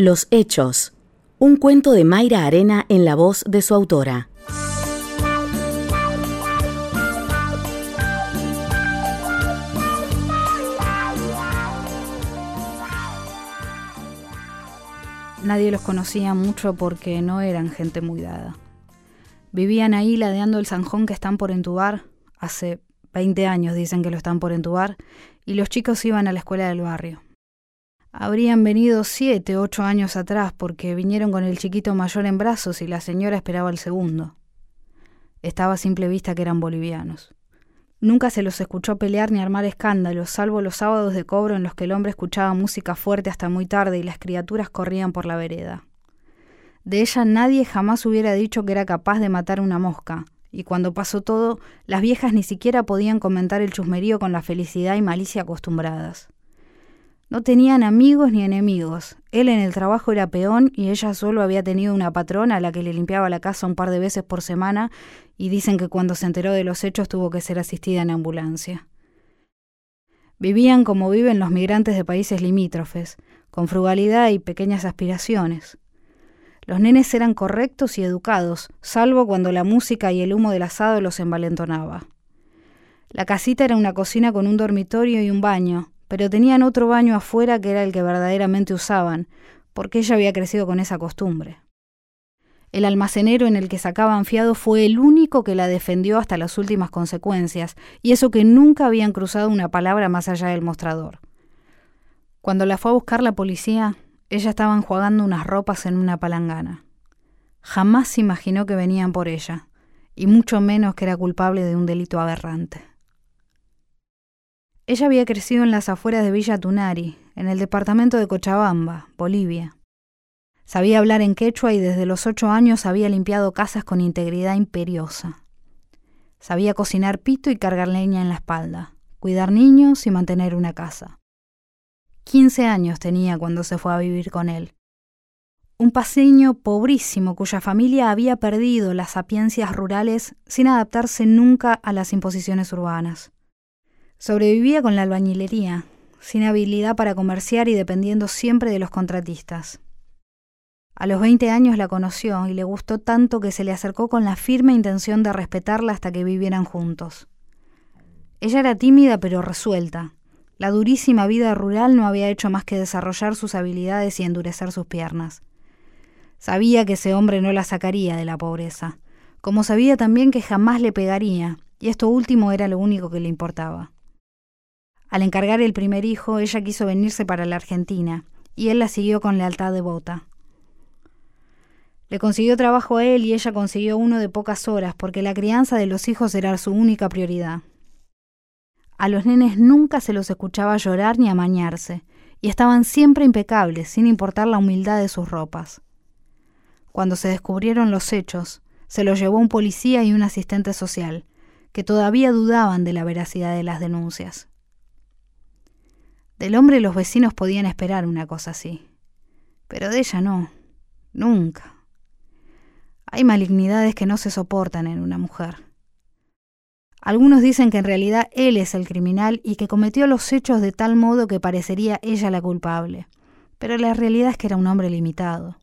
Los Hechos. Un cuento de Mayra Arena en la voz de su autora. Nadie los conocía mucho porque no eran gente muy dada. Vivían ahí ladeando el zanjón que están por entubar, hace 20 años dicen que lo están por entubar, y los chicos iban a la escuela del barrio. Habrían venido siete, ocho años atrás porque vinieron con el chiquito mayor en brazos y la señora esperaba el segundo. Estaba a simple vista que eran bolivianos. Nunca se los escuchó pelear ni armar escándalos, salvo los sábados de cobro en los que el hombre escuchaba música fuerte hasta muy tarde y las criaturas corrían por la vereda. De ella nadie jamás hubiera dicho que era capaz de matar una mosca, y cuando pasó todo, las viejas ni siquiera podían comentar el chusmerío con la felicidad y malicia acostumbradas. No tenían amigos ni enemigos. Él en el trabajo era peón y ella solo había tenido una patrona a la que le limpiaba la casa un par de veces por semana y dicen que cuando se enteró de los hechos tuvo que ser asistida en ambulancia. Vivían como viven los migrantes de países limítrofes, con frugalidad y pequeñas aspiraciones. Los nenes eran correctos y educados, salvo cuando la música y el humo del asado los envalentonaba. La casita era una cocina con un dormitorio y un baño, pero tenían otro baño afuera que era el que verdaderamente usaban, porque ella había crecido con esa costumbre. El almacenero en el que sacaban fiado fue el único que la defendió hasta las últimas consecuencias, y eso que nunca habían cruzado una palabra más allá del mostrador. Cuando la fue a buscar la policía, ella estaba enjuagando unas ropas en una palangana. Jamás se imaginó que venían por ella, y mucho menos que era culpable de un delito aberrante. Ella había crecido en las afueras de Villa Tunari, en el departamento de Cochabamba, Bolivia. Sabía hablar en quechua y desde los ocho años había limpiado casas con integridad imperiosa. Sabía cocinar pito y cargar leña en la espalda, cuidar niños y mantener una casa. Quince años tenía cuando se fue a vivir con él. Un paseño pobrísimo cuya familia había perdido las sapiencias rurales sin adaptarse nunca a las imposiciones urbanas. Sobrevivía con la albañilería, sin habilidad para comerciar y dependiendo siempre de los contratistas. A los 20 años la conoció y le gustó tanto que se le acercó con la firme intención de respetarla hasta que vivieran juntos. Ella era tímida pero resuelta. La durísima vida rural no había hecho más que desarrollar sus habilidades y endurecer sus piernas. Sabía que ese hombre no la sacaría de la pobreza, como sabía también que jamás le pegaría, y esto último era lo único que le importaba. Al encargar el primer hijo, ella quiso venirse para la Argentina, y él la siguió con lealtad devota. Le consiguió trabajo a él y ella consiguió uno de pocas horas, porque la crianza de los hijos era su única prioridad. A los nenes nunca se los escuchaba llorar ni amañarse, y estaban siempre impecables, sin importar la humildad de sus ropas. Cuando se descubrieron los hechos, se los llevó un policía y un asistente social, que todavía dudaban de la veracidad de las denuncias. Del hombre los vecinos podían esperar una cosa así, pero de ella no, nunca. Hay malignidades que no se soportan en una mujer. Algunos dicen que en realidad él es el criminal y que cometió los hechos de tal modo que parecería ella la culpable, pero la realidad es que era un hombre limitado.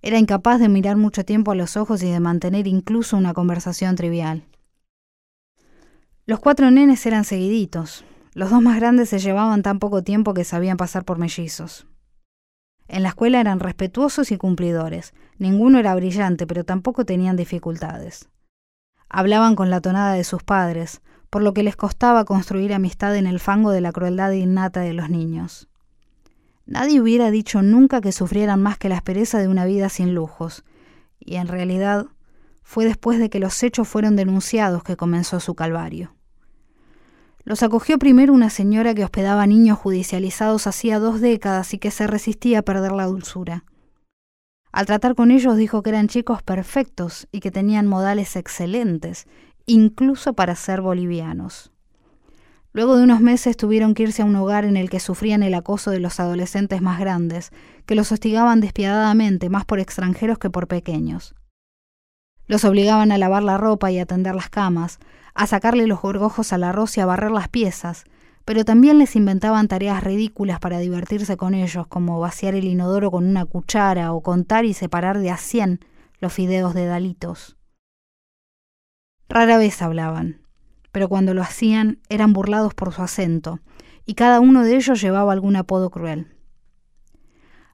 Era incapaz de mirar mucho tiempo a los ojos y de mantener incluso una conversación trivial. Los cuatro nenes eran seguiditos, los dos más grandes se llevaban tan poco tiempo que sabían pasar por mellizos. En la escuela eran respetuosos y cumplidores. Ninguno era brillante, pero tampoco tenían dificultades. Hablaban con la tonada de sus padres, por lo que les costaba construir amistad en el fango de la crueldad innata de los niños. Nadie hubiera dicho nunca que sufrieran más que la aspereza de una vida sin lujos, y en realidad fue después de que los hechos fueron denunciados que comenzó su calvario. Los acogió primero una señora que hospedaba niños judicializados hacía dos décadas y que se resistía a perder la dulzura. Al tratar con ellos dijo que eran chicos perfectos y que tenían modales excelentes, incluso para ser bolivianos. Luego de unos meses tuvieron que irse a un hogar en el que sufrían el acoso de los adolescentes más grandes, que los hostigaban despiadadamente más por extranjeros que por pequeños. Los obligaban a lavar la ropa y a tender las camas, a sacarle los gorgojos al arroz y a barrer las piezas, pero también les inventaban tareas ridículas para divertirse con ellos, como vaciar el inodoro con una cuchara o contar y separar de a cien los fideos de dalitos. Rara vez hablaban, pero cuando lo hacían eran burlados por su acento, y cada uno de ellos llevaba algún apodo cruel.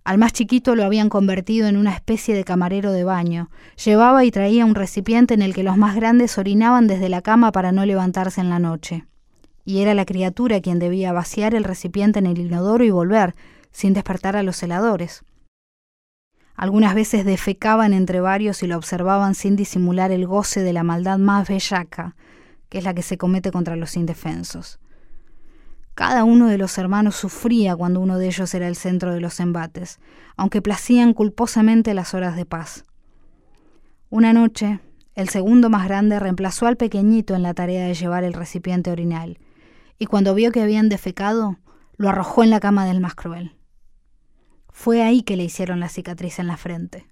Al más chiquito lo habían convertido en una especie de camarero de baño. Llevaba y traía un recipiente en el que los más grandes orinaban desde la cama para no levantarse en la noche. Y era la criatura quien debía vaciar el recipiente en el inodoro y volver, sin despertar a los celadores. Algunas veces defecaban entre varios y lo observaban sin disimular el goce de la maldad más bellaca, que es la que se comete contra los indefensos. Cada uno de los hermanos sufría cuando uno de ellos era el centro de los embates, aunque placían culposamente las horas de paz. Una noche, el segundo más grande reemplazó al pequeñito en la tarea de llevar el recipiente orinal, y cuando vio que habían defecado, lo arrojó en la cama del más cruel. Fue ahí que le hicieron la cicatriz en la frente.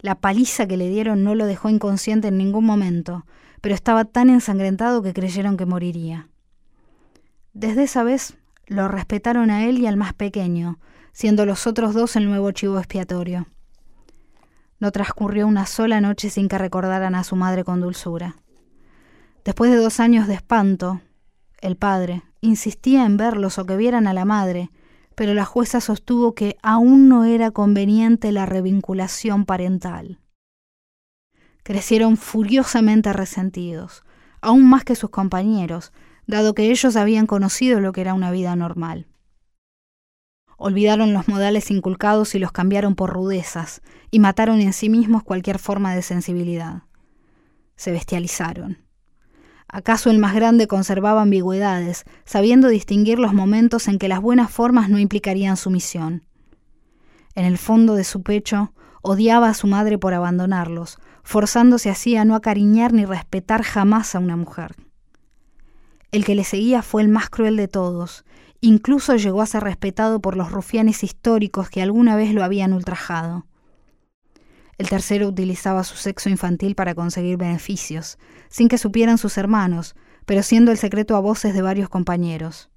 La paliza que le dieron no lo dejó inconsciente en ningún momento, pero estaba tan ensangrentado que creyeron que moriría. Desde esa vez lo respetaron a él y al más pequeño, siendo los otros dos el nuevo chivo expiatorio. No transcurrió una sola noche sin que recordaran a su madre con dulzura. Después de dos años de espanto, el padre insistía en verlos o que vieran a la madre, pero la jueza sostuvo que aún no era conveniente la revinculación parental. Crecieron furiosamente resentidos, aún más que sus compañeros, dado que ellos habían conocido lo que era una vida normal. Olvidaron los modales inculcados y los cambiaron por rudezas, y mataron en sí mismos cualquier forma de sensibilidad. Se bestializaron. ¿Acaso el más grande conservaba ambigüedades, sabiendo distinguir los momentos en que las buenas formas no implicarían sumisión? En el fondo de su pecho odiaba a su madre por abandonarlos, forzándose así a no acariñar ni respetar jamás a una mujer. El que le seguía fue el más cruel de todos, incluso llegó a ser respetado por los rufianes históricos que alguna vez lo habían ultrajado. El tercero utilizaba su sexo infantil para conseguir beneficios, sin que supieran sus hermanos, pero siendo el secreto a voces de varios compañeros.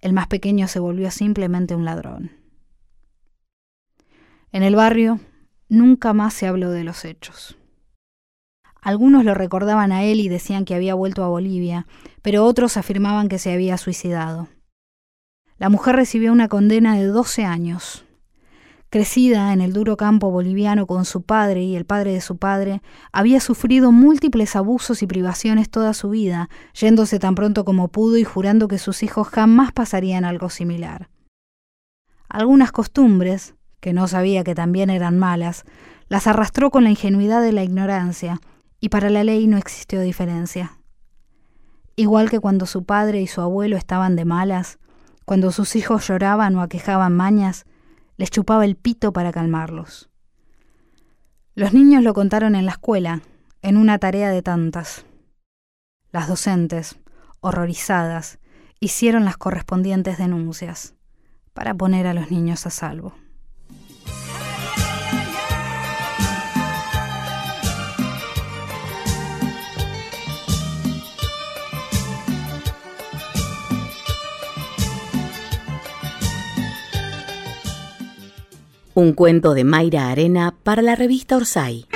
El más pequeño se volvió simplemente un ladrón. En el barrio nunca más se habló de los hechos. Algunos lo recordaban a él y decían que había vuelto a Bolivia, pero otros afirmaban que se había suicidado. La mujer recibió una condena de 12 años. Crecida en el duro campo boliviano con su padre y el padre de su padre, había sufrido múltiples abusos y privaciones toda su vida, yéndose tan pronto como pudo y jurando que sus hijos jamás pasarían algo similar. Algunas costumbres, que no sabía que también eran malas, las arrastró con la ingenuidad de la ignorancia, y para la ley no existió diferencia. Igual que cuando su padre y su abuelo estaban de malas, cuando sus hijos lloraban o aquejaban mañas, les chupaba el pito para calmarlos. Los niños lo contaron en la escuela, en una tarea de tantas. Las docentes, horrorizadas, hicieron las correspondientes denuncias para poner a los niños a salvo. Un cuento de Mayra Arena para la revista Orsay.